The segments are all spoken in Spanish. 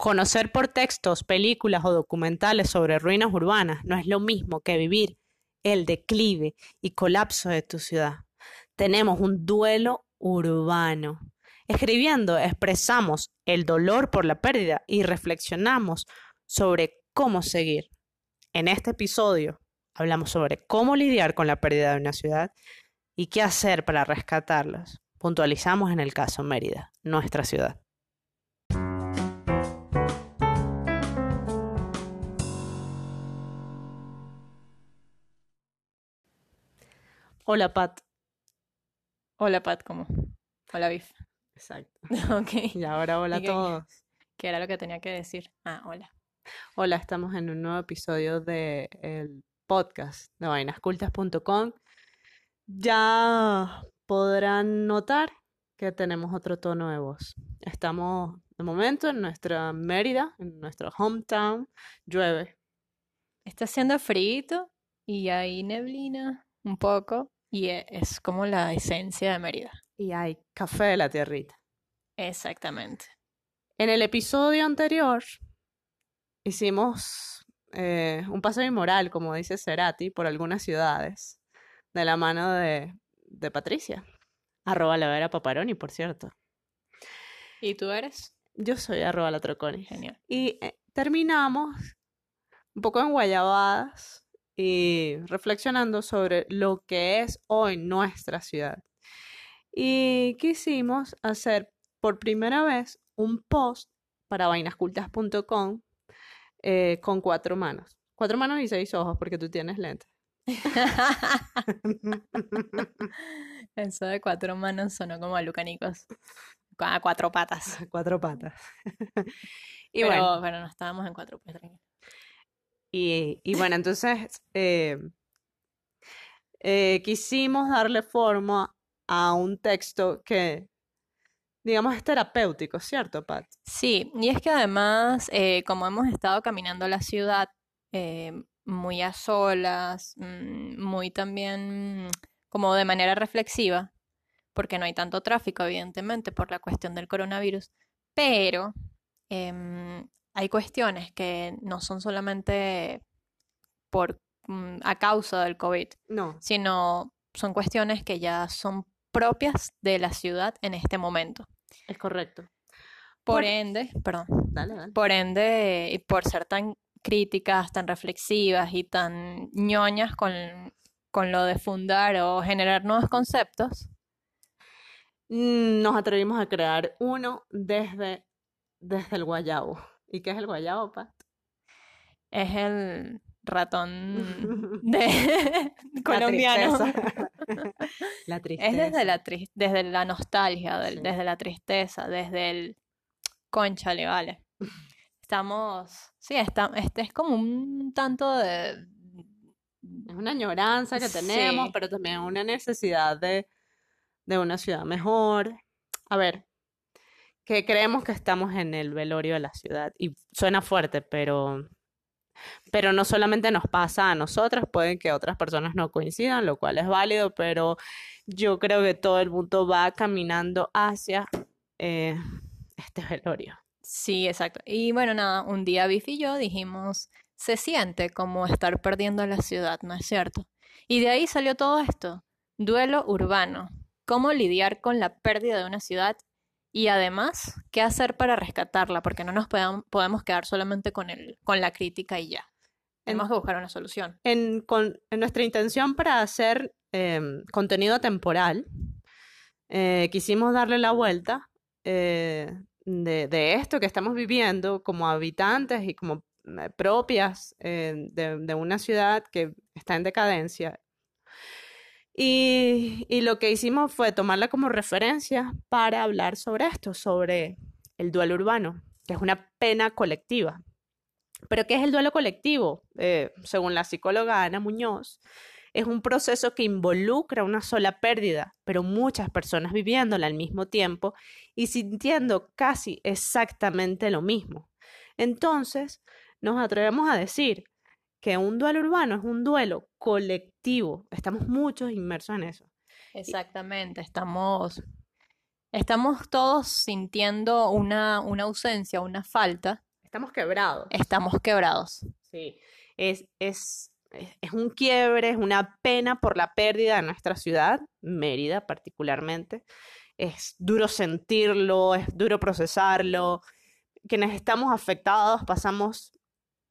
Conocer por textos, películas o documentales sobre ruinas urbanas no es lo mismo que vivir el declive y colapso de tu ciudad. Tenemos un duelo urbano. Escribiendo expresamos el dolor por la pérdida y reflexionamos sobre cómo seguir. En este episodio hablamos sobre cómo lidiar con la pérdida de una ciudad y qué hacer para rescatarlas. Puntualizamos en el caso Mérida, nuestra ciudad. Hola Pat. Hola Pat, ¿cómo? Hola Biff. Exacto. ok. Y ahora hola a ¿Y qué- todos. ¿Qué era lo que tenía que decir? Ah, hola. Hola, estamos en un nuevo episodio del podcast de vainascultas.com. Ya podrán notar que tenemos otro tono de voz. Estamos de momento en nuestra Mérida, en nuestro hometown. Llueve. Está haciendo frío y hay neblina un poco y e- es como la esencia de Mérida. y hay café de la tierrita. Exactamente. En el episodio anterior hicimos eh, un paseo inmoral, como dice Cerati, por algunas ciudades, de la mano de, de Patricia. Arroba la vera paparoni, por cierto. ¿Y tú eres? Yo soy arroba la troconi. Genial. Y eh, terminamos un poco en guayabadas y reflexionando sobre lo que es hoy nuestra ciudad. Y quisimos hacer por primera vez un post para vainascultas.com eh, con cuatro manos. Cuatro manos y seis ojos porque tú tienes lentes. Eso de cuatro manos sonó como a Lucanicos. A cuatro patas. cuatro patas. y Pero, bueno, bueno, no estábamos en cuatro, pues tranquilo. Y, y bueno, entonces eh, eh, quisimos darle forma a un texto que, digamos, es terapéutico, ¿cierto, Pat? Sí, y es que además, eh, como hemos estado caminando la ciudad muy a solas, mm, muy también como de manera reflexiva, porque no hay tanto tráfico, evidentemente, por la cuestión del coronavirus, pero em, hay cuestiones que no son solamente por, mm, a causa del COVID, No. sino son cuestiones que ya son propias de la ciudad en este momento. Es correcto. Por Por- ende, perdón. Dale, dale. Por ende, y por ser tan críticas, tan reflexivas y tan ñoñas con, con lo de fundar o generar nuevos conceptos, Nos atrevimos a crear uno desde, desde el guayabo. ¿Y qué es el guayabo, Pat? es el ratón de colombiano. La Es tristeza. desde la, tris- desde la nostalgia, del- Sí. desde la tristeza, desde el concha, vale. Estamos, sí, está, este es como un tanto de... Es una añoranza que tenemos, Sí. pero también una necesidad de, de una ciudad mejor. A ver, que creemos que estamos en el velorio de la ciudad. Y suena fuerte, pero, pero no solamente nos pasa a nosotras, puede que otras personas no coincidan, lo cual es válido, pero yo creo que todo el mundo va caminando hacia eh, este velorio. Sí, exacto. Y bueno, nada, un día Biff y yo dijimos, se siente como estar perdiendo la ciudad, ¿no es cierto? Y de ahí salió todo esto, duelo urbano, cómo lidiar con la pérdida de una ciudad y además, qué hacer para rescatarla, porque no nos podam- podemos quedar solamente con el, con la crítica y ya. Tenemos que buscar una solución. en, con- en nuestra intención para hacer em, contenido temporal, eh, quisimos darle la vuelta eh, de, de esto que estamos viviendo como habitantes y como eh, propias de, de una ciudad que está en decadencia. Y, lo que hicimos fue tomarla como referencia para hablar sobre esto, sobre el duelo urbano, que es una pena colectiva. ¿Pero qué es el duelo colectivo? Eh, según la psicóloga Ana Muñoz, es un proceso que involucra una sola pérdida, pero muchas personas viviéndola al mismo tiempo y sintiendo casi exactamente lo mismo. Entonces, nos atrevemos a decir que un duelo urbano es un duelo colectivo. Estamos muchos inmersos en eso. Exactamente, estamos, estamos todos sintiendo una, una ausencia, una falta Estamos quebrados. Estamos quebrados. Sí, es, es, es, es un quiebre, es una pena por la pérdida de nuestra ciudad, Mérida particularmente. Es duro sentirlo, es duro procesarlo. Quienes estamos afectados pasamos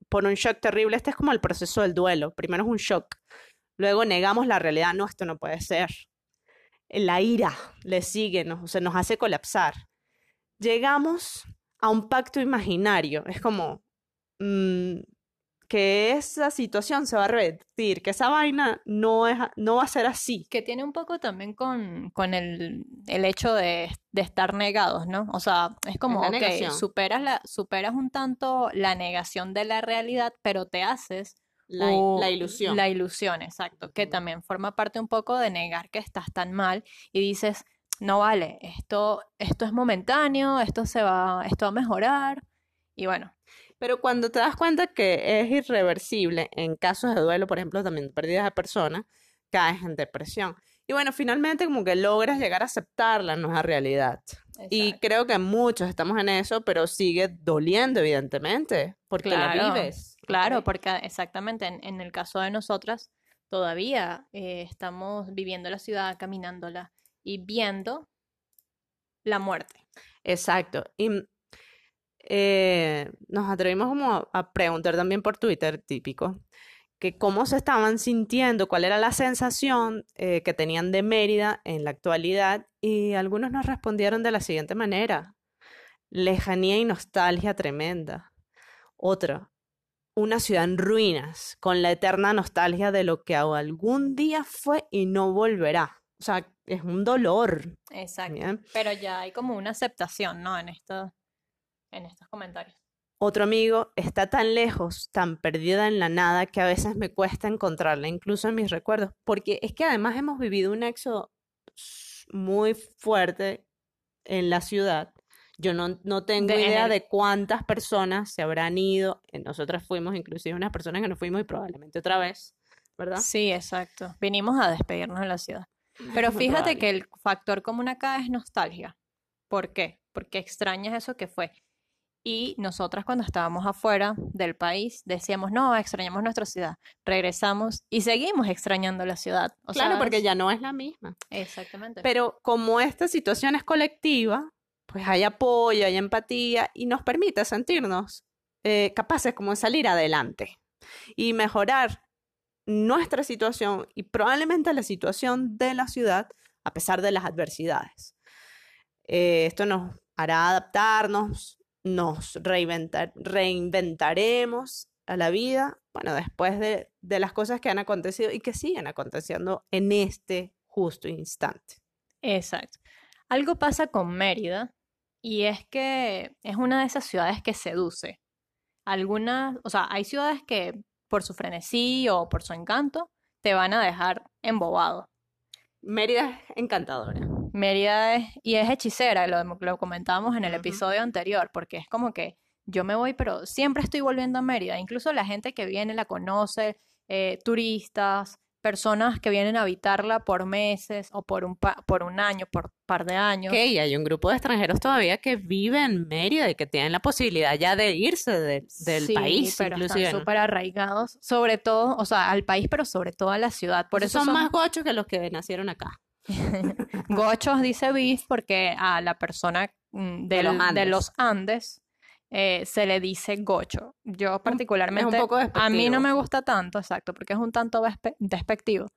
por un shock terrible. Este es como el proceso del duelo. Primero es un shock, luego negamos la realidad. No, esto no puede ser. La ira le sigue, nos, o sea, nos hace colapsar. Llegamos a un pacto imaginario. Es como mm, que esa situación se va a repetir, que esa vaina no, es, no va a ser así. Que tiene un poco también con, con el, el hecho de, de estar negados, ¿no? O sea, es como, la ok, superas, la, superas un tanto la negación de la realidad, pero te haces La, la ilusión. La ilusión, exacto, que Ujú. también forma parte un poco de negar que estás tan mal y dices, no vale, esto, esto es momentáneo, esto se va, esto va a mejorar. Y bueno, Pero cuando te das cuenta que es irreversible, en casos de duelo, por ejemplo, también pérdidas de personas, caes en depresión. Y bueno, finalmente como que logras llegar a aceptar la nueva realidad. Y creo que muchos estamos en eso, pero sigue doliendo, evidentemente, porque la Claro, vives. Claro, porque exactamente en, en el caso de nosotras, todavía eh, estamos viviendo la ciudad, caminándola y viendo la muerte. Exacto. Y eh, nos atrevimos como a, a preguntar también por Twitter, típico, que cómo se estaban sintiendo, cuál era la sensación eh, que tenían de Mérida en la actualidad, y algunos nos respondieron de la siguiente manera: lejanía y nostalgia tremenda. Otra, una ciudad en ruinas, con la eterna nostalgia de lo que algún día fue y no volverá. O sea, es un dolor. Exacto. ¿bien? Pero ya hay como una aceptación, ¿no? En esto, en estos comentarios. Otro amigo está tan lejos, tan perdida en la nada, que a veces me cuesta encontrarla, incluso en mis recuerdos, porque es que además hemos vivido un éxodo muy fuerte en la ciudad. Yo no, no tengo De- en idea el- de cuántas personas se habrán ido. Eh, Nosotras fuimos, inclusive unas personas que nos fuimos y probablemente otra vez, ¿verdad? Sí, exacto. Vinimos a despedirnos de la ciudad. Pero Muy fíjate probable. que el factor común acá es nostalgia. ¿Por qué? Porque extrañas eso que fue. Y nosotras cuando estábamos afuera del país decíamos, no, extrañamos nuestra ciudad. Regresamos y seguimos extrañando la ciudad. O Claro, porque ¿sabes? ya no es la misma. Exactamente. Pero como esta situación es colectiva, pues hay apoyo, hay empatía y nos permite sentirnos eh, capaces como de salir adelante y mejorar nuestra situación y probablemente la situación de la ciudad a pesar de las adversidades. Eh, esto nos hará adaptarnos, nos reinventar- reinventaremos a la vida, bueno, después de, de las cosas que han acontecido y que siguen aconteciendo en este justo instante. Exacto. Algo pasa con Mérida y es que es una de esas ciudades que seduce. Algunas, o sea, hay ciudades que por su frenesí o por su encanto te van a dejar embobado. Mérida es encantadora. Mérida es, y es hechicera, lo, lo comentábamos en el episodio anterior, porque es como que yo me voy, pero siempre estoy volviendo a Mérida. Incluso la gente que viene la conoce, eh, turistas, personas que vienen a habitarla por meses o por un, pa- por un año, por par de años. Ok, y hay un grupo de extranjeros todavía que viven en Mérida y que tienen la posibilidad ya de irse de- del Sí, país, pero inclusive. están ¿no? súper arraigados, sobre todo, o sea, al país, pero sobre todo a la ciudad. Por Esos eso son son más gochos que los que nacieron acá. gochos, dice Beef, porque a la persona mm, De los de Andes. los Andes eh, se le dice gocho. Yo particularmente, poco a mí no me gusta tanto, exacto, porque es un tanto despe- despectivo.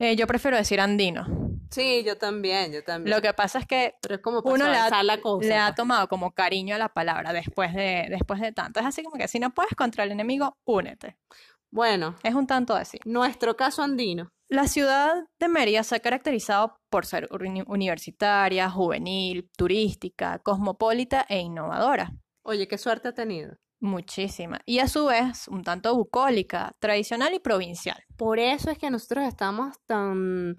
Eh, yo prefiero decir andino. Sí, yo también, yo también. Lo que pasa es que Pero es como uno le ha, suavizar la cosa. le ha pues. tomado como cariño a la palabra después de, después de tanto. Es así como que si no puedes contra el enemigo, únete. Bueno, Es un tanto así. nuestro caso andino. La ciudad de Mérida se ha caracterizado por ser uni- universitaria, juvenil, turística, cosmopolita e innovadora. Oye, qué suerte ha tenido. Muchísima. Y a su vez, un tanto bucólica, tradicional y provincial. Por eso es que nosotros estamos tan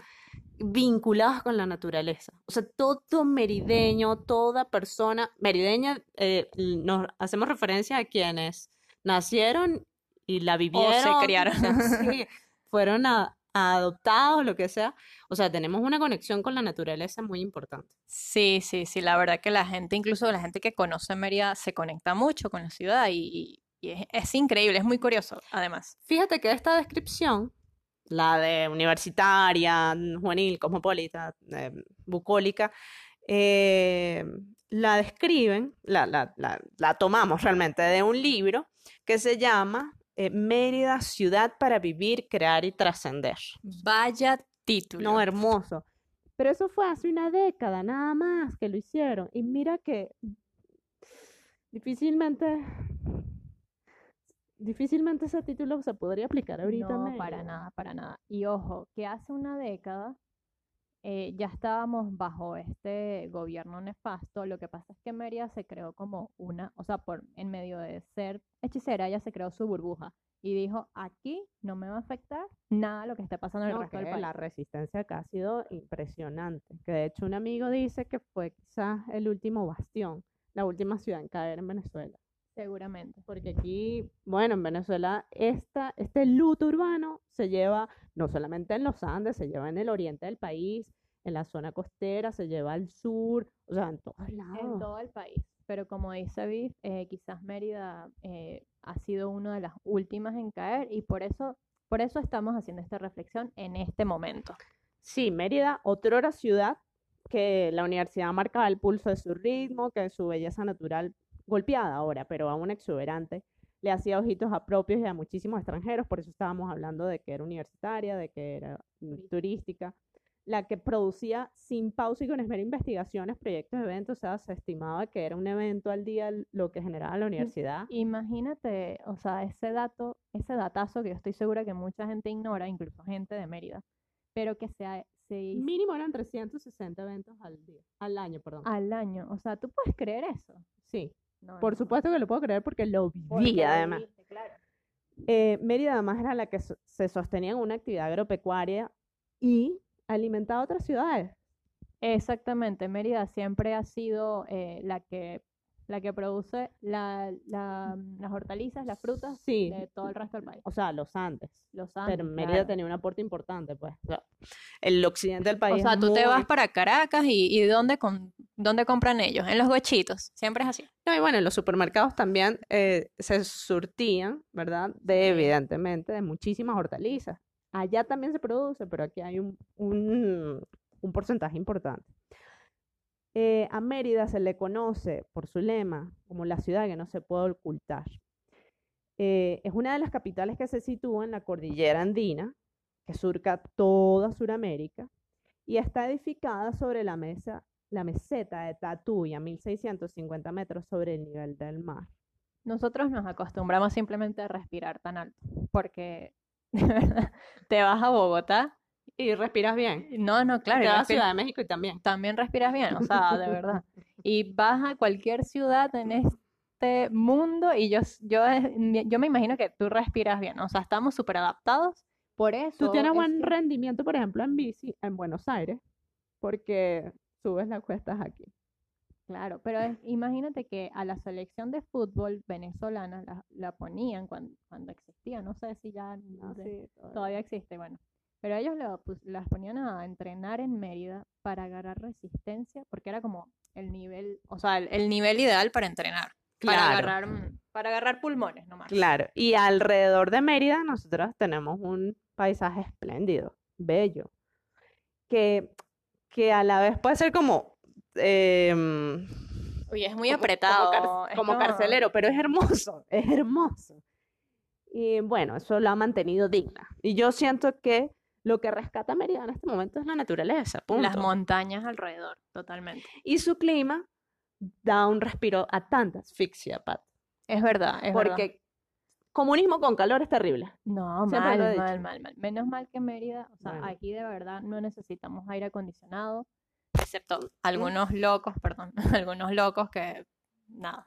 vinculados con la naturaleza. O sea, todo merideño, toda persona merideña, eh, nos hacemos referencia a quienes nacieron y la vivieron. criaron. o sea, sí, fueron a, adoptados, lo que sea. O sea, tenemos una conexión con la naturaleza muy importante. Sí, sí, sí, la verdad que la gente, incluso la gente que conoce Mérida, se conecta mucho con la ciudad y, y es, es increíble, es muy curioso, además. Fíjate que esta descripción, la de universitaria, juvenil, cosmopolita, eh, bucólica, eh, la describen, la, la, la, la tomamos realmente de un libro que se llama eh, Mérida, ciudad para vivir, crear y trascender. Vaya título. No, hermoso. Pero eso fue hace una década, nada más que lo hicieron. Y mira que difícilmente, difícilmente ese título se podría aplicar ahorita. No, para nada, para nada. Y ojo, que hace una década eh, ya estábamos bajo este gobierno nefasto. Lo que pasa es que Mérida se creó como una, o sea, por en medio de ser hechicera, ella se creó su burbuja y dijo, aquí no me va a afectar nada lo que esté pasando en el No, resto del que país. la resistencia acá ha sido impresionante. Que de hecho un amigo dice que fue quizás el último bastión, la última ciudad en caer en Venezuela. Seguramente. Porque aquí, bueno, en Venezuela, esta, este luto urbano se lleva no solamente en los Andes, se lleva en el oriente del país, en la zona costera, se lleva al sur, o sea, en todos En lados. todo el país. Pero como dice Viv, eh, quizás Mérida eh, ha sido una de las últimas en caer y por eso, por eso estamos haciendo esta reflexión en este momento. Sí, Mérida, otrora ciudad que la universidad marcaba el pulso de su ritmo, que su belleza natural golpeada ahora, pero aún exuberante, le hacía ojitos a propios y a muchísimos extranjeros, por eso estábamos hablando de que era universitaria, de que era mm, Turística. la que producía sin pausa y con esmero investigaciones, proyectos, eventos, o sea, se estimaba que era un evento al día lo que generaba la universidad. Imagínate, o sea, ese dato, ese datazo que yo estoy segura que mucha gente ignora, incluso gente de Mérida, pero que se, ha- se Mínimo eran 360 eventos al día, al año, perdón. al año. O sea, ¿tú puedes creer eso? Sí, No, por no, supuesto que lo puedo creer porque lo porque lo además. viviste, claro. Eh, Mérida además era la que so- se sostenía en una actividad agropecuaria y alimentaba otras ciudades. Exactamente, Mérida siempre ha sido eh, la que, la que produce la- la- las hortalizas, las frutas Sí, de todo el resto del país. o sea, los Andes. Los Pero Andes, Mérida claro. tenía un aporte importante, pues. O sea, el occidente del O país sea, es tú te vas para Caracas y, y ¿dónde, con, ¿dónde compran ellos? En los gochitos, siempre es así. No, y bueno, en los supermercados también eh, se surtían, ¿verdad? De, evidentemente, de muchísimas hortalizas. Allá también se produce, pero aquí hay un, un, un porcentaje importante. Eh, a Mérida se le conoce por su lema como la ciudad que no se puede ocultar. Eh, es una de las capitales que se sitúa en la cordillera andina, que surca toda Sudamérica, y está edificada sobre la, mesa, la meseta de Tatuy a 1650 metros sobre el nivel del mar. Nosotros nos acostumbramos simplemente a respirar tan alto, porque te vas a Bogotá. Y respiras bien. No, no, claro, Te vas a Ciudad de México y también. también respiras bien, o sea, de verdad. Y vas a cualquier ciudad en este mundo y yo, yo, es- yo me imagino que tú respiras bien, o sea, estamos súper adaptados, por eso. Tú tienes es buen que- rendimiento, por ejemplo, en bici en Buenos Aires, porque subes las cuestas aquí. Claro, pero es- imagínate que a la selección de fútbol venezolana la, la ponían cuando, cuando existía, no sé si ya no sé, todavía existe, bueno. Pero ellos lo pus- las ponían a entrenar en Mérida para agarrar resistencia, porque era como el nivel, o sea, el, el nivel ideal para entrenar, para Claro. agarrar, mm, para agarrar pulmones nomás. Claro, y alrededor de Mérida nosotros tenemos un paisaje espléndido, bello, que, que a la vez puede ser como, em, Uy, es muy como- como apretado. car- es como carcelero, pero es hermoso, es hermoso. Y bueno, eso lo ha mantenido digna. Y yo siento que lo que rescata Mérida en este momento es la naturaleza, Las punto. montañas alrededor, totalmente. Y su clima da un respiro a tanta asfixia, Pat. Es verdad, es verdad. Porque comunismo con calor es terrible. No, Siempre mal, mal, mal, mal. Menos mal que Mérida, o sea, Bueno. aquí de verdad no necesitamos aire acondicionado, excepto algunos locos, perdón, algunos locos que nada.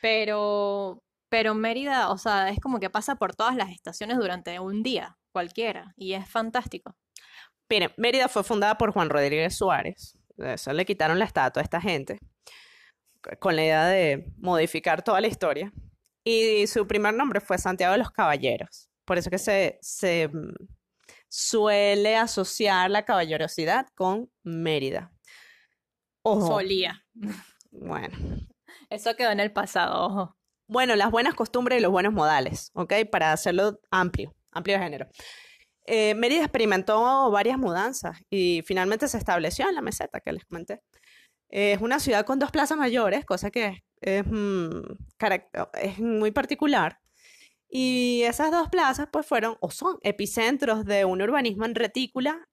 Pero, pero Mérida, o sea, es como que pasa por todas las estaciones durante un día, cualquiera, y es fantástico. Miren, Mérida fue fundada por Juan Rodríguez Suárez. Eso le quitaron la estatua a esta gente con la idea de modificar toda la historia. Y su primer nombre fue Santiago de los Caballeros. Por eso que se, se, mm, suele asociar la caballerosidad con Mérida. Ojo, Solía. bueno. Eso quedó en el pasado, ojo. Bueno, las buenas costumbres y los buenos modales, ¿ok? Para hacerlo amplio, amplio género. Eh, Mérida experimentó varias mudanzas y finalmente se estableció en la meseta que les comenté. Es una ciudad con dos plazas mayores, cosa que es, mm, es muy particular. Y esas dos plazas pues fueron o son epicentros de un urbanismo en retícula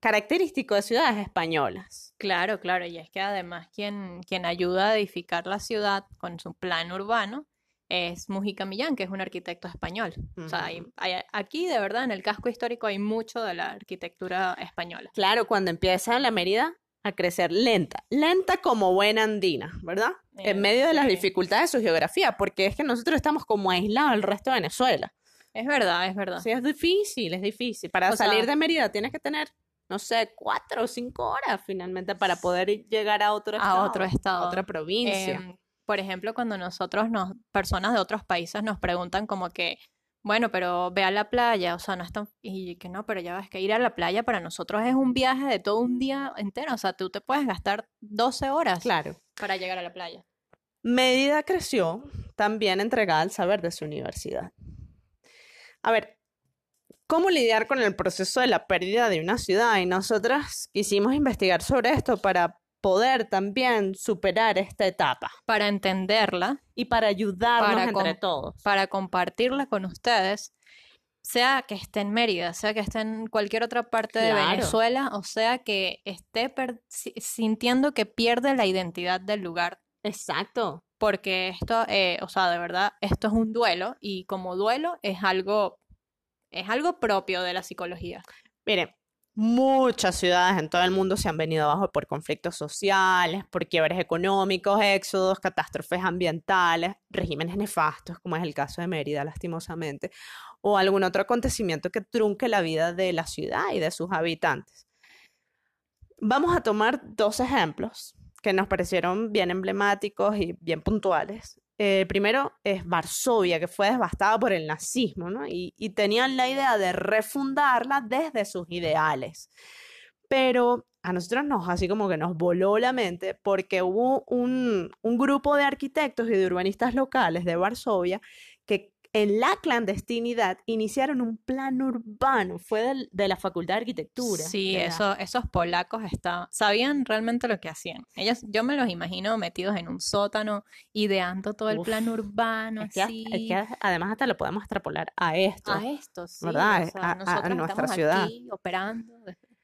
característico de ciudades españolas. Claro, claro, y es que además quien, quien ayuda a edificar la ciudad con su plan urbano es Mujica Millán, que es un arquitecto español. O sea, hay- Ujú. hay- aquí de verdad en el casco histórico hay mucho de la arquitectura española. Claro, cuando empieza la Mérida a crecer lenta, lenta como buena andina, ¿verdad? En Eh, medio de las sí. dificultades de su geografía, porque es que nosotros estamos como aislados del resto de Venezuela. Es verdad, es verdad. Sí, es difícil, es difícil. Para O sea- salir de Mérida tienes que tener, no sé, cuatro o cinco horas finalmente para poder llegar a otro A estado, otro estado. a otra provincia. Em, por ejemplo, cuando nosotros nos, personas de otros países nos preguntan como que, bueno, pero ve a la playa, o sea, no es tan, y que no, pero ya ves que ir a la playa para nosotros es un viaje de todo un día entero, o sea, tú te puedes gastar 12 horas Claro. para llegar a la playa. Mérida creció también entregada al saber de su universidad. A ver, ¿cómo lidiar con el proceso de la pérdida de una ciudad? Y nosotras quisimos investigar sobre esto para poder también superar esta etapa Para entenderla, y para ayudarnos Para entre todos. para compartirla con ustedes, sea que esté en Mérida, sea que esté en cualquier otra parte de Claro. Venezuela, o sea que esté sintiendo que pierde la identidad del lugar Exacto. porque esto, eh, o sea, de verdad, esto es un duelo y como duelo es algo, es algo propio de la psicología. Miren, muchas ciudades en todo el mundo se han venido abajo por conflictos sociales, por quiebres económicos, éxodos, catástrofes ambientales, regímenes nefastos, como es el caso de Mérida, lastimosamente, o algún otro acontecimiento que trunque la vida de la ciudad y de sus habitantes. Vamos a tomar dos ejemplos que nos parecieron bien emblemáticos y bien puntuales. El primero es Varsovia, que fue devastada por el nazismo, ¿no? Y, y tenían la idea de refundarla desde sus ideales. Pero a nosotros nos, así como que nos voló la mente porque hubo un, un grupo de arquitectos y de urbanistas locales de Varsovia que en la clandestinidad iniciaron un plan urbano, fue del- de la Facultad de Arquitectura. Sí, de la- eso, esos polacos estaban, sabían realmente lo que hacían. Ellos, yo me los imagino metidos en un sótano, ideando todo el Uf, plan urbano, Es que, así. es que además hasta lo podemos extrapolar a esto. A esto, sí. ¿verdad? o sea, A- nuestra estamos ciudad. aquí operando.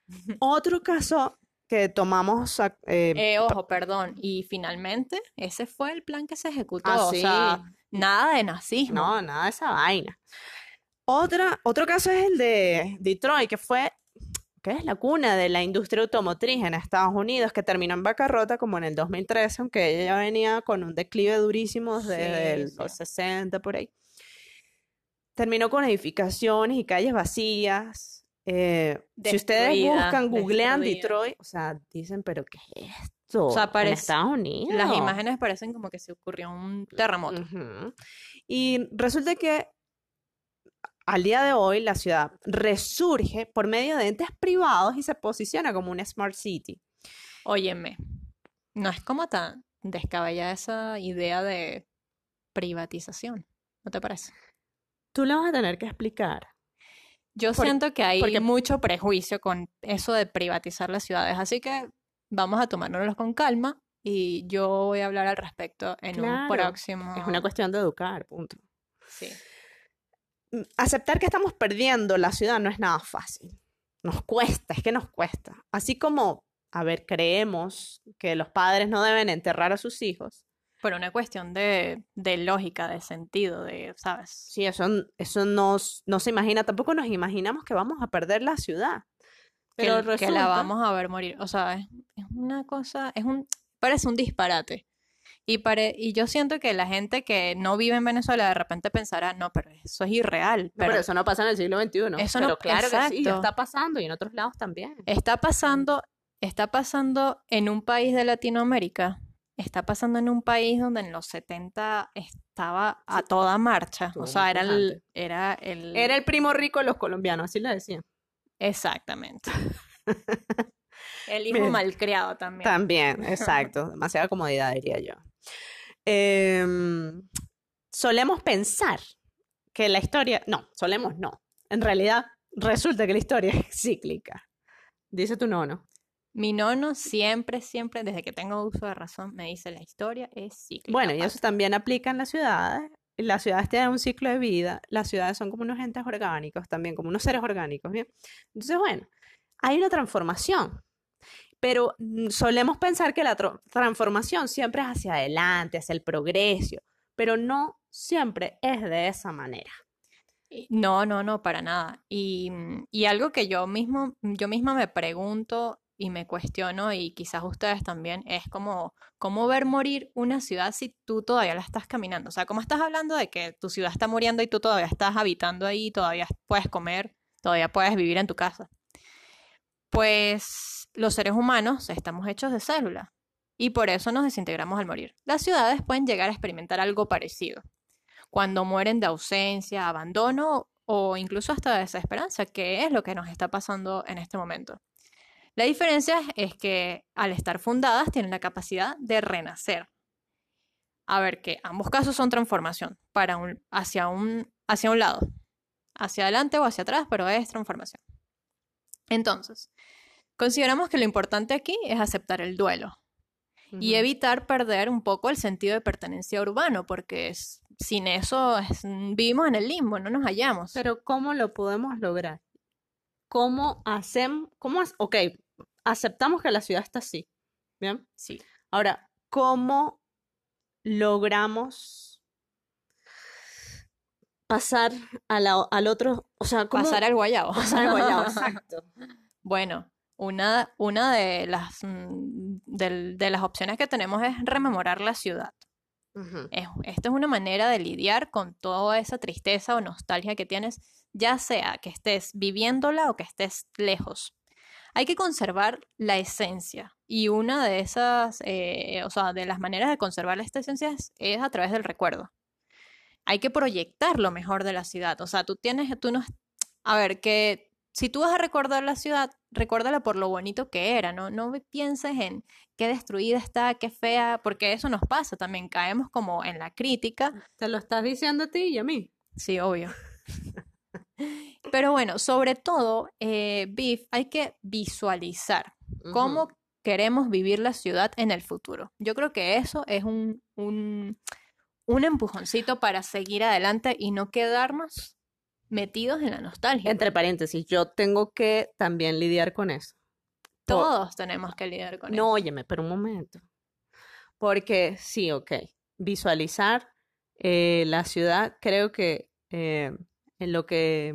Otro caso que tomamos eh, Eh, ojo, perdón. Y finalmente, ese fue el plan que se ejecutó. Ah, O sea, nada de nazismo. No, nada de esa vaina. Otra, otro caso es el de Detroit, que fue, que es la cuna de la industria automotriz en Estados Unidos, que terminó en bancarrota como en el 2013, aunque ella venía con un declive durísimo desde Sí, el- sí. los 60 por ahí. Terminó con edificaciones y calles vacías. Eh, si ustedes buscan, googlean destruida. Detroit, o sea, dicen, pero ¿qué es esto? O sea, En Estados Unidos. Las imágenes parecen como que se ocurrió un terremoto. Y resulta que al día de hoy la ciudad resurge por medio de entes privados y se posiciona como una smart city. Óyeme, no es como tan descabellada esa idea de privatización, ¿no te parece? Tú le vas a tener que explicar. Yo Por- siento que hay porque- mucho prejuicio con eso de privatizar las ciudades, así que vamos a tomárnoslos con calma y yo voy a hablar al respecto en un Claro, próximo. Es una cuestión de educar, punto. Sí. Mm, Aceptar que estamos perdiendo la ciudad no es nada fácil. Nos cuesta, es que nos cuesta. Así como, a ver, creemos que los padres no deben enterrar a sus hijos. Por una cuestión de, de lógica, de sentido, de, ¿sabes? Sí, eso, eso no, s- no se imagina, tampoco nos imaginamos que vamos a perder la ciudad. Que, Pero que la resulta- vamos a ver morir. O sea, es, es una cosa, es un, parece un disparate. Y, pare, y yo siento que la gente que no vive en Venezuela de repente pensará, no, pero eso es irreal. No, Pero pero eso no pasa en el siglo XXI. Eso no- pero claro que sí, está pasando y en otros lados también. está pasando, está pasando en un país de Latinoamérica, está pasando en un país donde en los 70 estaba a toda marcha. O sea, era el, era el, Era el primo rico de los colombianos, así le decían. Exactamente. El hijo Mira. malcriado también. También, exacto. Demasiada comodidad, diría yo. Em, solemos pensar que la historia, no, solemos no. En realidad, resulta que la historia es cíclica. Dice tu nono. Mi nono siempre, siempre, desde que tengo uso de razón, me dice la historia es cíclica. Bueno, y eso pasa". también aplica en las ciudades. Las ciudades tienen un ciclo de vida. Las ciudades son como unos entes orgánicos también, como unos seres orgánicos, ¿bien? Entonces, bueno, hay una transformación. Pero solemos pensar que la transformación siempre es hacia adelante, hacia el progreso, pero no siempre es de esa manera. No, no, no, para nada. Y, y algo que yo mismo, yo misma me pregunto y me cuestiono, y quizás ustedes también, es como cómo ver morir una ciudad si tú todavía la estás caminando. O sea, ¿cómo estás hablando de que tu ciudad está muriendo y tú todavía estás habitando ahí, todavía puedes comer, todavía puedes vivir en tu casa? Pues los seres humanos estamos hechos de células y por eso nos desintegramos al morir. Las ciudades pueden llegar a experimentar algo parecido cuando mueren de ausencia, abandono o incluso hasta de desesperanza, que es lo que nos está pasando en este momento. La diferencia es que al estar fundadas tienen la capacidad de renacer. A ver, que ambos casos son transformación para un, hacia, un, hacia un lado, hacia adelante o hacia atrás, pero es transformación. Entonces, consideramos que lo importante aquí es aceptar el duelo y evitar perder un poco el sentido de pertenencia urbano, porque es- sin eso es- vivimos en el limbo, no nos hallamos. Pero ¿cómo lo podemos lograr? ¿Cómo hacemos? ¿Cómo hac- ok, aceptamos que la ciudad está así, ¿bien? sí. Ahora, ¿cómo logramos pasar a la- al otro, o sea, ¿cómo Pasar al guayabo. pasar al guayabo? Exacto. Bueno, una, una de las, mm, de las opciones que tenemos es rememorar la ciudad. Ujú. Es, esta es una manera de lidiar con toda esa tristeza o nostalgia que tienes, ya sea que estés viviéndola o que estés lejos. Hay que conservar la esencia y una de esas, eh, o sea, de las maneras de conservar esta esencia es, es a través del recuerdo. Hay que proyectar lo mejor de la ciudad. O sea, tú tienes, tú no, a ver, que si tú vas a recordar la ciudad, recuérdala por lo bonito que era, ¿no? No pienses en qué destruida está, qué fea, porque eso nos pasa también, caemos como en la crítica. Te lo estás diciendo a ti y a mí. Sí, obvio. Pero bueno, sobre todo, eh, Biff, hay que visualizar cómo queremos vivir la ciudad en el futuro. Yo creo que eso es un, un, un empujoncito para seguir adelante y no quedarnos metidos en la nostalgia. Entre paréntesis, yo tengo que también lidiar con eso. por- Todos tenemos que lidiar con No, eso. óyeme, pero un momento. Porque sí, ok. Visualizar eh, la ciudad, creo que eh, en lo que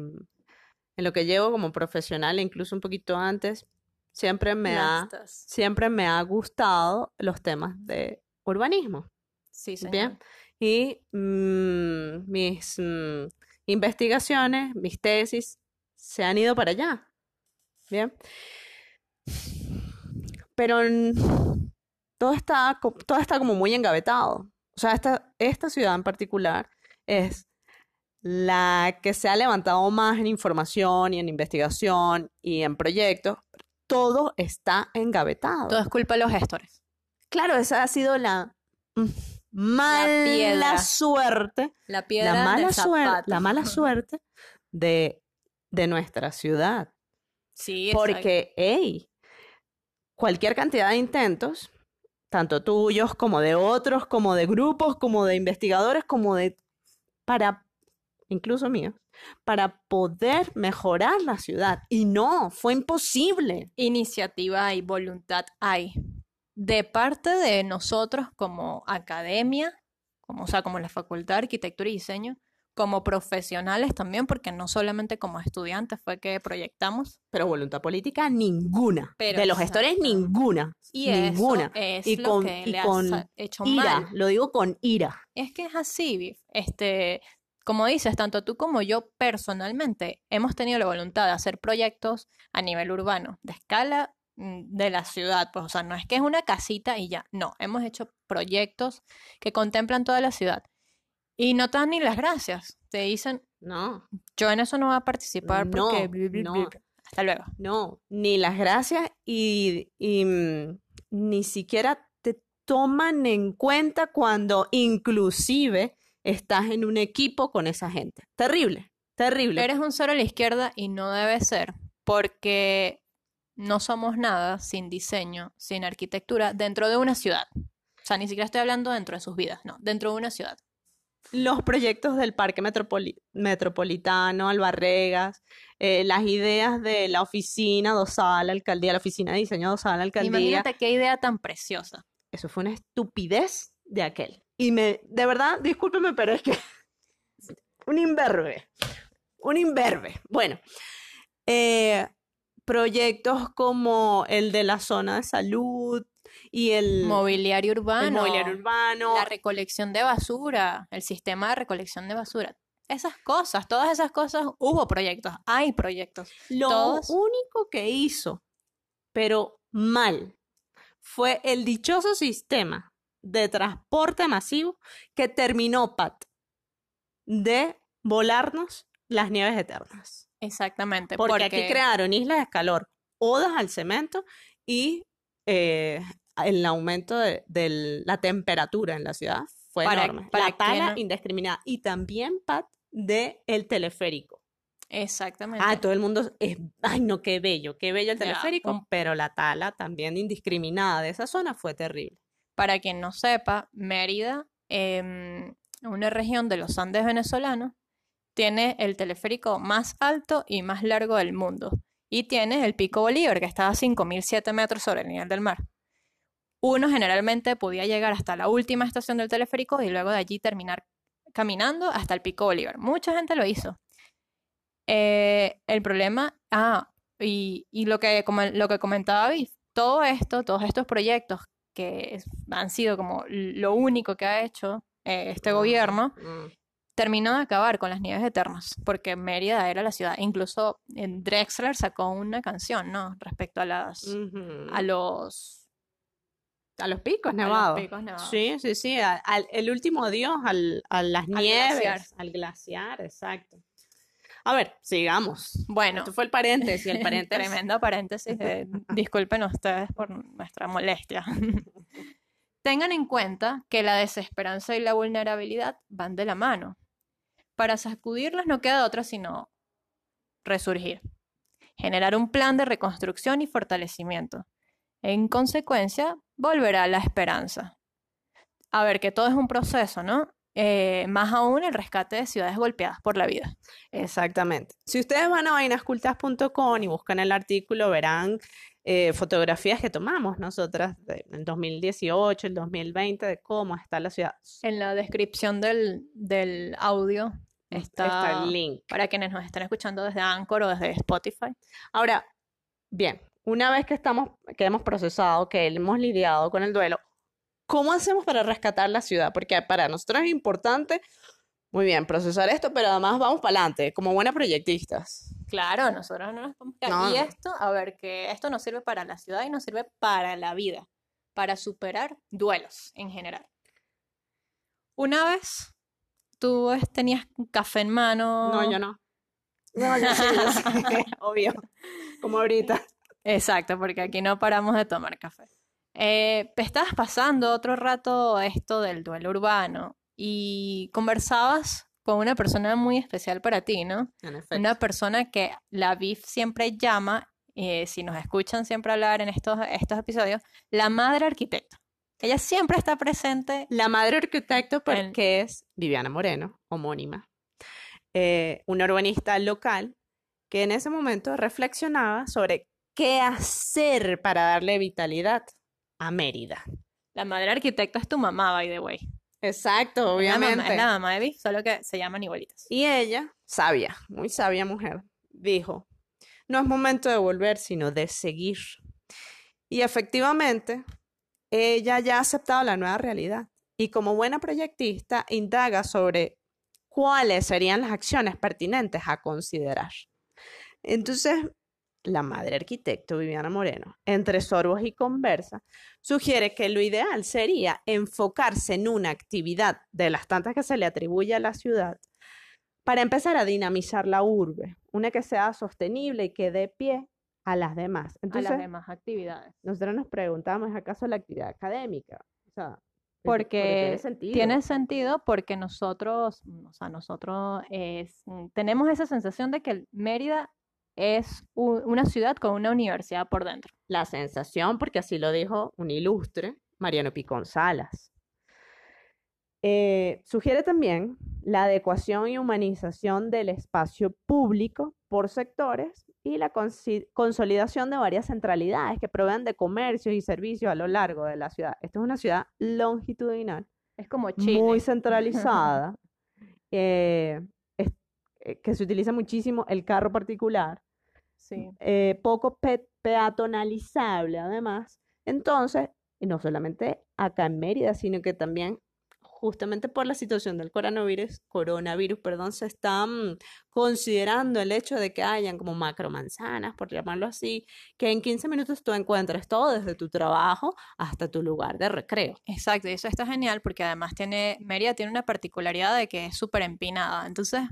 en lo que llevo como profesional, incluso un poquito antes, siempre me ha, siempre me ha gustado los temas de urbanismo. Sí, señor. Bien. Y mm, mis mm, investigaciones, mis tesis, se han ido para allá. Bien. Pero mm, todo está, todo está como muy engavetado. O sea, esta, esta ciudad en particular es la que se ha levantado más en información y en investigación y en proyectos. Todo está engavetado. Todo es culpa de los gestores. Claro, esa ha sido la mala piedra. suerte, La piedra la mala suerte, la mala suerte de, de nuestra ciudad. Sí. Porque, hey, cualquier cantidad de intentos, tanto tuyos como de otros, como de grupos, como de investigadores, como de, para, incluso míos, para poder mejorar la ciudad. Y no, fue imposible. iniciativa y voluntad hay de parte de nosotros como academia, como, o sea, como la Facultad de Arquitectura y Diseño, como profesionales también, porque no solamente como estudiantes fue que proyectamos. Pero voluntad política, ninguna. Pero de los gestores, ninguna. Y ninguna. eso es Y lo con- que y le con hecho Ira, mal. lo digo con ira. Es que es así. Este, como dices, tanto tú como yo personalmente hemos tenido la voluntad de hacer proyectos a nivel urbano, de escala mm, de la ciudad. Pues, o sea, no es que es una casita y ya. No, hemos hecho proyectos que contemplan toda la ciudad. Y no te dan ni las gracias. Te dicen, No. yo en eso no voy a participar No, porque... no. bli". hasta luego. No, ni las gracias y, y mm, ni siquiera te toman en cuenta cuando inclusive estás en un equipo con esa gente. Terrible, terrible. Eres un cero a la izquierda y no debe ser, porque no somos nada sin diseño, sin arquitectura dentro de una ciudad. O sea, ni siquiera estoy hablando dentro de sus vidas, no, dentro de una ciudad. Los proyectos del Parque Metropoli- Metropolitano, Albarregas, eh, las ideas de la oficina Dosal, alcaldía, la oficina de diseño Dosal, alcaldía. Imagínate qué idea tan preciosa. Eso fue una estupidez de aquel. Y me, de verdad, discúlpeme, pero es que un imberbe, un imberbe. Bueno, eh, proyectos como el de la zona de salud y el, Mobiliario el urbano, mobiliario urbano. la recolección de basura, el sistema de recolección de basura. Esas cosas, todas esas cosas, hubo proyectos, hay proyectos. Lo todos- único que hizo, pero mal, fue el dichoso sistema de transporte masivo que terminó, Pat, de volarnos las nieves eternas. Exactamente. Porque, aquí crearon islas de calor, odas al cemento y eh, el aumento de, de la temperatura en la ciudad fue Para- enorme. para la tala no- indiscriminada. Y también, Pat, de el teleférico. Exactamente. Ah, todo el mundo es, ay no, qué bello, qué bello el teleférico, pero la tala también indiscriminada de esa zona fue terrible. Para quien no sepa, Mérida, em, una región de los Andes venezolanos, tiene el teleférico más alto y más largo del mundo. Y tiene el Pico Bolívar, que está a 5.007 metros sobre el nivel del mar. Uno generalmente podía llegar hasta la última estación del teleférico y luego de allí terminar caminando hasta el Pico Bolívar. Mucha gente lo hizo. Eh, el problema, ah, y, y lo, que, como, lo que comentaba Viv, todo esto, todos estos proyectos que es- han sido como lo único que ha hecho eh, este gobierno, Mm. terminó de acabar con las nieves eternas, porque Mérida era la ciudad. Incluso en Drexler sacó una canción, ¿no? Respecto a las a los A los picos a los nevados. picos nevados. Sí, sí, sí, al- el último adiós al, a las Al nieves, glaciar. al glaciar, exacto. A ver, sigamos. Bueno, Esto fue el paréntesis, el paréntesis. Tremendo paréntesis. eh, disculpen ustedes por nuestra molestia. Tengan en cuenta que la desesperanza y la vulnerabilidad van de la mano. Para sacudirlas no queda otra sino resurgir, generar un plan de reconstrucción y fortalecimiento. En consecuencia, volverá la esperanza. A ver, que todo es un proceso, ¿no? Eh, más aún el rescate de ciudades golpeadas por la vida. Exactamente. Si ustedes van a vainascultas.com y buscan el artículo, verán eh, fotografías que tomamos nosotras en 2018, el 2020, de cómo está la ciudad. En la descripción del, del audio está, Está el link. para quienes nos estén escuchando desde Anchor o desde Spotify. Ahora, bien, una vez que estamos, que hemos procesado, que hemos lidiado con el duelo, ¿cómo hacemos para rescatar la ciudad? Porque para nosotros es importante, muy bien, procesar esto, pero además vamos para adelante, como buenas proyectistas. Claro, nosotros no nos podemos. No, Y esto, a ver, que esto nos sirve para la ciudad y nos sirve para la vida, para superar duelos en general. Una vez tú tenías un café en mano. No, yo no. No, yo sí, yo sí, obvio, como ahorita. Exacto, porque aquí no paramos de tomar café. Eh, te estabas pasando otro rato esto del duelo urbano y conversabas con una persona muy especial para ti, ¿no? En. Una persona que la BIF siempre llama, eh, si nos escuchan siempre hablar en estos, estos episodios, la madre arquitecta. Ella siempre está presente. La madre arquitecto, En- porque es Viviana Moreno, homónima, eh, una urbanista local que en ese momento reflexionaba sobre qué hacer para darle vitalidad a Mérida. La madre arquitecta es tu mamá, by the way. Exacto, Es la mamá- obviamente. Es la mamá de BIF, solo que se llaman igualitas. Y ella, sabia, muy sabia mujer, dijo, no es momento de volver, sino de seguir. Y efectivamente, ella ya ha aceptado la nueva realidad y como buena proyectista indaga sobre cuáles serían las acciones pertinentes a considerar. Entonces, la madre arquitecto Viviana Moreno, entre sorbos y conversa, sugiere que lo ideal sería enfocarse en una actividad de las tantas que se le atribuye a la ciudad para empezar a dinamizar la urbe, una que sea sostenible y que dé pie a las demás. Entonces, a las demás actividades. Nosotros nos preguntamos, ¿es acaso la actividad académica? O sea, porque, tiene sentido. Tiene sentido porque nosotros, o sea, nosotros es, mm, tenemos esa sensación de que Mérida es una ciudad con una universidad por dentro. La sensación, porque así lo dijo un ilustre, Mariano Picón Salas. Eh, sugiere también la adecuación y humanización del espacio público por sectores y la consolidación de varias centralidades que proveen de comercios y servicios a lo largo de la ciudad. Esta es una ciudad longitudinal. Es como Chile. Muy centralizada. Eh, eh, que se utiliza muchísimo el carro particular. Sí. poco peatonalizable, además. Entonces, y no solamente acá en Mérida, sino que también justamente por la situación del coronavirus, coronavirus, perdón, se está considerando el hecho de que hayan como macro manzanas, por llamarlo así, que en 15 minutos tú encuentres todo desde tu trabajo hasta tu lugar de recreo. Exacto, y eso está genial porque además tiene, Mérida tiene una particularidad de que es súper empinada, entonces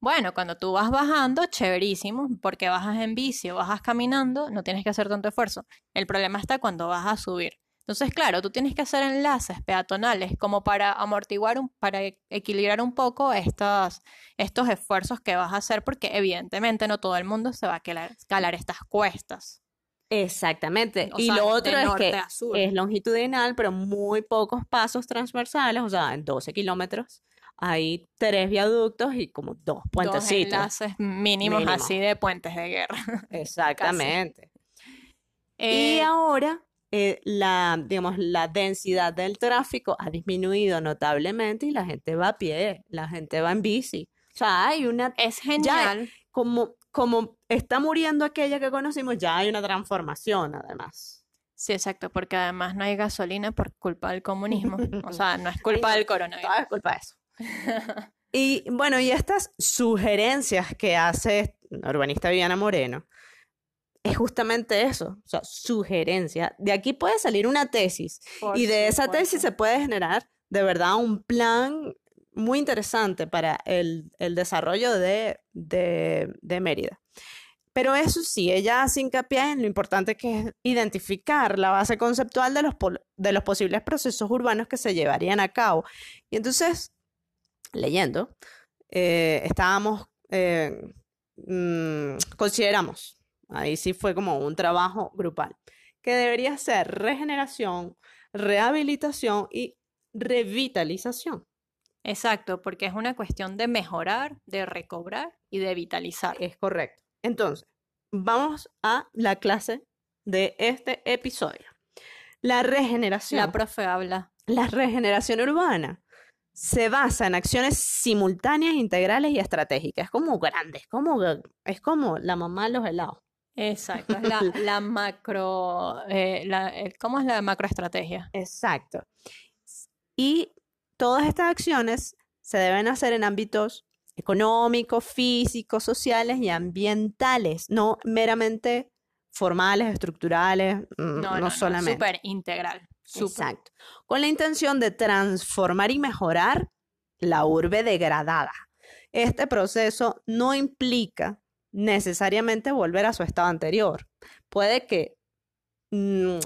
bueno, cuando tú vas bajando, chéverísimo, porque bajas en bici o bajas caminando, no tienes que hacer tanto esfuerzo. El problema está cuando vas a subir. Entonces, claro, tú tienes que hacer enlaces peatonales como para amortiguar, para e-, equilibrar un poco estos, estos esfuerzos que vas a hacer, porque evidentemente no todo el mundo se va a escalar estas cuestas. Exactamente. y lo otro es que es longitudinal, pero muy pocos pasos transversales, o sea, en 12 kilómetros hay tres viaductos y como dos puentecitos. Dos enlaces mínimos así de puentes de guerra. Exactamente. y eh, ahora eh, la, digamos, la densidad del tráfico ha disminuido notablemente y la gente va a pie, la gente va en bici. O sea, hay una... Es genial. como, como está muriendo aquella que conocimos, ya hay una transformación además. Sí, exacto, porque además no hay gasolina por culpa del comunismo. O sea, no es culpa del coronavirus. es culpa de eso. Y bueno, y estas sugerencias que hace la urbanista Viviana Moreno, es justamente eso, o sea, sugerencia. De aquí puede salir una tesis y de esa tesis se puede generar de verdad un plan muy interesante para el, desarrollo de, de, Mérida. Pero eso sí, ella hace hincapié en lo importante que es identificar la base conceptual de los, de los posibles procesos urbanos que se llevarían a cabo. Y entonces, leyendo, eh, estábamos, eh, mm, consideramos Ahí sí fue como un trabajo grupal, que debería ser regeneración, rehabilitación y revitalización. Exacto, porque es una cuestión de mejorar, de recobrar y de vitalizar. Es correcto. Entonces, vamos a la clase de este episodio. La regeneración. La profe habla. La regeneración urbana se basa en acciones simultáneas, integrales y estratégicas. Es como grande, es como, es como la mamá de los helados. Exacto, es la, macro, eh, la, ¿cómo es la macroestrategia? Exacto. Y todas estas acciones se deben hacer en ámbitos económicos, físicos, sociales y ambientales, no meramente formales, estructurales, mm, no, no, solamente. Súper integral. Exacto. Con la intención de transformar y mejorar la urbe degradada. Este proceso no implica necesariamente volver a su estado anterior. Puede que, mm,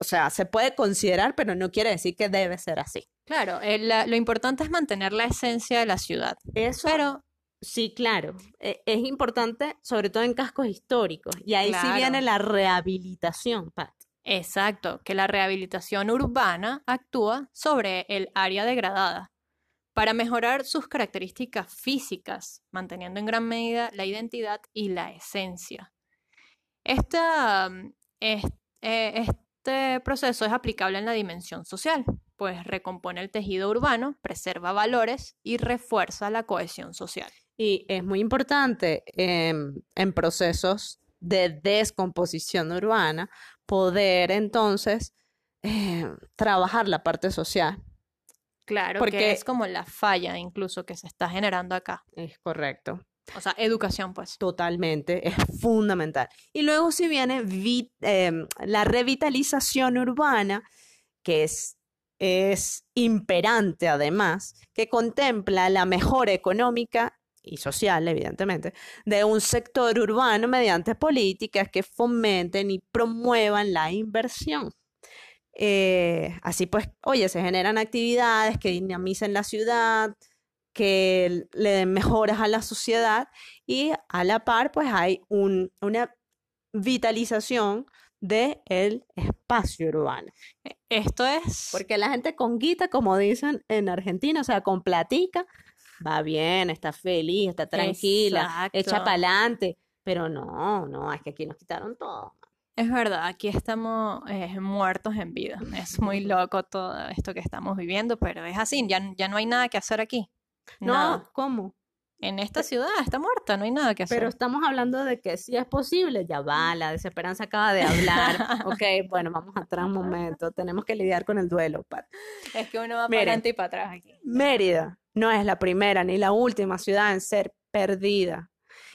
o sea, se puede considerar, pero no quiere decir que debe ser así. Claro, eh, lo importante es mantener la esencia de la ciudad. Eso. Pero Sí, claro. E, es importante, sobre todo en cascos históricos. Y ahí sí viene la rehabilitación, Pat. Exacto, que la rehabilitación urbana actúa sobre el área degradada para mejorar sus características físicas, manteniendo en gran medida la identidad y la esencia. Mm, eh, este proceso es aplicable en la dimensión social, pues recompone el tejido urbano, preserva valores y refuerza la cohesión social. Y es muy importante en procesos de descomposición urbana poder entonces eh, trabajar la parte social Claro, porque es como la falla incluso que se está generando acá. Es correcto. O sea, educación, pues. Totalmente, es fundamental. Y luego si viene em, la revitalización urbana, que es, es imperante además, que contempla la mejora económica y social, evidentemente, de un sector urbano mediante políticas que fomenten y promuevan la inversión. Eh, así pues, oye, se generan actividades que dinamicen la ciudad, que le den mejoras a la sociedad y a la par, pues hay una vitalización del el espacio urbano. E, esto es... Porque la gente con guita, como dicen en Argentina, o sea, con platica, va bien, está feliz, está tranquila, echa para adelante. Pero no, no, es que aquí nos quitaron todo. Es verdad, aquí estamos eh, muertos en vida. Es muy loco todo esto que estamos viviendo, pero es así, ya, ya no hay nada que hacer aquí. No, ¿cómo? En esta ciudad está muerta, no hay nada que hacer. Pero estamos hablando de que sí es posible, ya va, la desesperanza acaba de hablar. ok, bueno, vamos atrás un momento, tenemos que lidiar con el duelo. Es que uno va para adelante y para atrás aquí. Mérida no es la primera ni la última ciudad en ser perdida.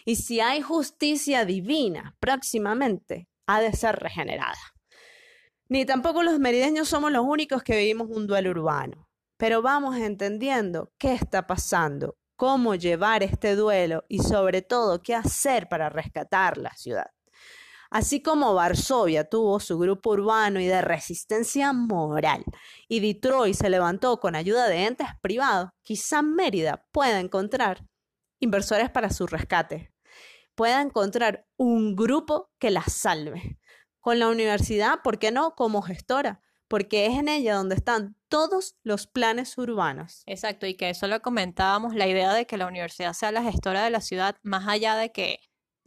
Y si hay justicia divina próximamente, ha de ser regenerada. Ni tampoco los merideños somos los únicos que vivimos un duelo urbano, pero vamos entendiendo qué está pasando, cómo llevar este duelo y sobre todo qué hacer para rescatar la ciudad. Así como Varsovia tuvo su grupo urbano y de resistencia moral, y Detroit se levantó con ayuda de entes privados, quizá Mérida pueda encontrar inversores para su rescate, pueda encontrar un grupo que la salve. Con la universidad, ¿por qué no? Como gestora, porque es en ella donde están todos los planes urbanos. Exacto, y que eso lo comentábamos, la idea de que la universidad sea la gestora de la ciudad, más allá de que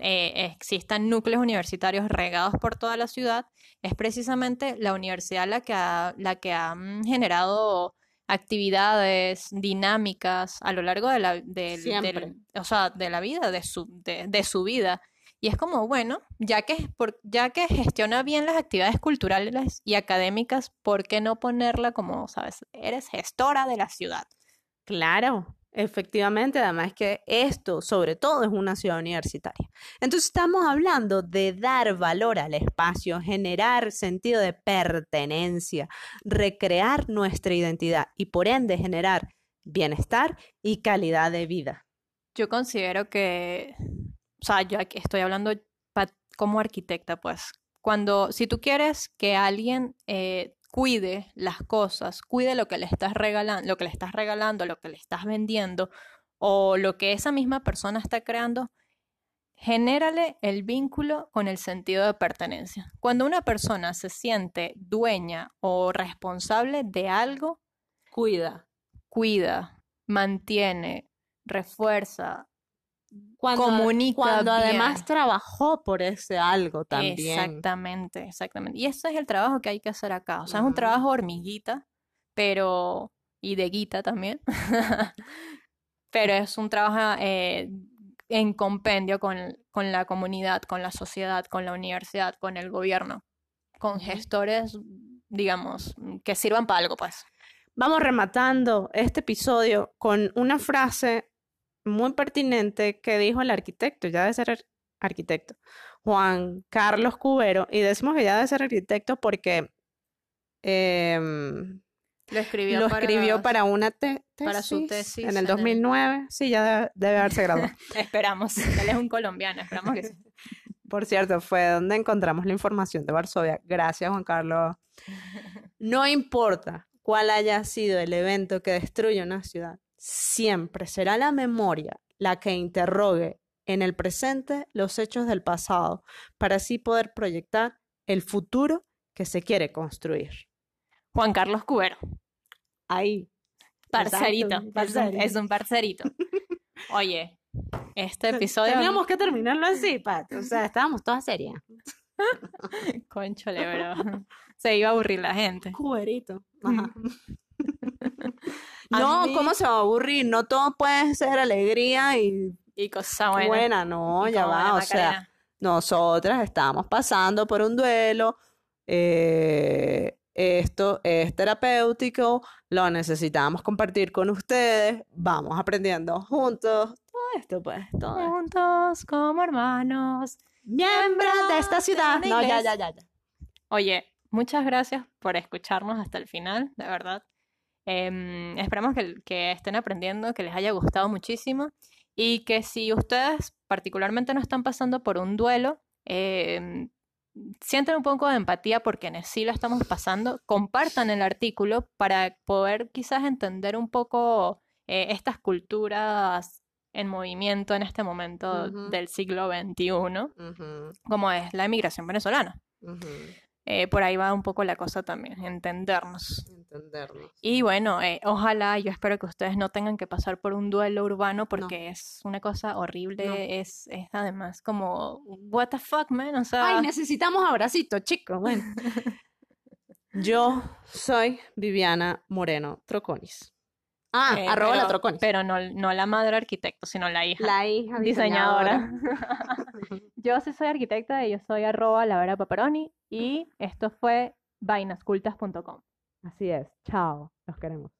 eh, existan núcleos universitarios regados por toda la ciudad, es precisamente la universidad la que ha, la que ha mm, generado actividades dinámicas a lo largo de la, o sea, de la vida, de su, de, su vida. Y es como, bueno, ya que, por, ya que gestiona bien las actividades culturales y académicas, ¿por qué no ponerla como, sabes, eres gestora de la ciudad? Claro, Efectivamente, además que esto sobre todo es una ciudad universitaria. Entonces estamos hablando de dar valor al espacio, generar sentido de pertenencia, recrear nuestra identidad y por ende generar bienestar y calidad de vida. Yo considero que, o sea, yo aquí estoy hablando como arquitecta, pues, cuando, si tú quieres que alguien eh, cuide las cosas, cuide lo que le estás regalando, lo que le estás regalando, lo que le estás vendiendo o lo que esa misma persona está creando, genérale el vínculo con el sentido de pertenencia. Cuando una persona se siente dueña o responsable de algo, cuida, cuida, mantiene, refuerza, cuando, comunica cuando además trabajó por ese algo también. Exactamente, exactamente. Y eso es el trabajo que hay que hacer acá. O sea, es un trabajo hormiguita, pero... y de guita también. pero es un trabajo eh, en compendio con, con la comunidad, con la sociedad, con la universidad, con el gobierno, con gestores, digamos, que sirvan para algo, pues. Vamos rematando este episodio con una frase muy pertinente que dijo el arquitecto, ya debe ser arquitecto, Juan Carlos Cubero, y decimos que ya debe ser arquitecto porque em, lo escribió, lo para, escribió para una tesis, para su tesis en el 2009, sí, ya debe, haberse graduado. esperamos, él es un colombiano, esperamos que sí. Por cierto, fue donde encontramos la información de Varsovia. Gracias, Juan Carlos. No importa cuál haya sido el evento que destruye una ciudad, Siempre será la memoria la que interrogue en el presente los hechos del pasado para así poder proyectar el futuro que se quiere construir. Juan Carlos Cubero. Ahí. Parcerito. Es, un, parcerito. Oye, este episodio. Teníamos que terminarlo así, Pat. O sea, estábamos todas serias. Conchole, bro. Se iba a aburrir la gente. Cuberito. Ajá. No, ¿cómo se va a aburrir? No todo puede ser alegría y, y cosa buena. buena no, ya va. O sea, nosotras estamos pasando por un duelo. Eh, esto es terapéutico, lo necesitamos compartir con ustedes, vamos aprendiendo juntos, todo esto pues, todo juntos como hermanos, miembros de esta ciudad. No, ya, ya, ya, ya. Oye, muchas gracias por escucharnos hasta el final, de verdad. Em, esperamos que, estén aprendiendo, que les haya gustado muchísimo. Y que si ustedes particularmente no están pasando por un duelo, eh, sienten un poco de empatía porque en sí lo estamos pasando, compartan el artículo para poder quizás entender un poco eh, estas culturas en movimiento en este momento del siglo XXI, como es la emigración venezolana. Eh, por ahí va un poco la cosa también, entendernos. Entendernos. Y bueno, eh, ojalá, yo espero que ustedes no tengan que pasar por un duelo urbano porque es una cosa horrible, No. es, es además como, what the fuck, man, o sea... Ay, necesitamos abracitos, chicos. Bueno. Yo soy Viviana Moreno Troconis. Ah, eh, arroba la Troconis. Pero no, no la madre arquitecto, sino la hija. la hija diseñadora. diseñadora. yo sí soy arquitecta y yo soy arroba la Vera Paparoni y esto fue vainascultas.com. Así es. Chao. Los queremos.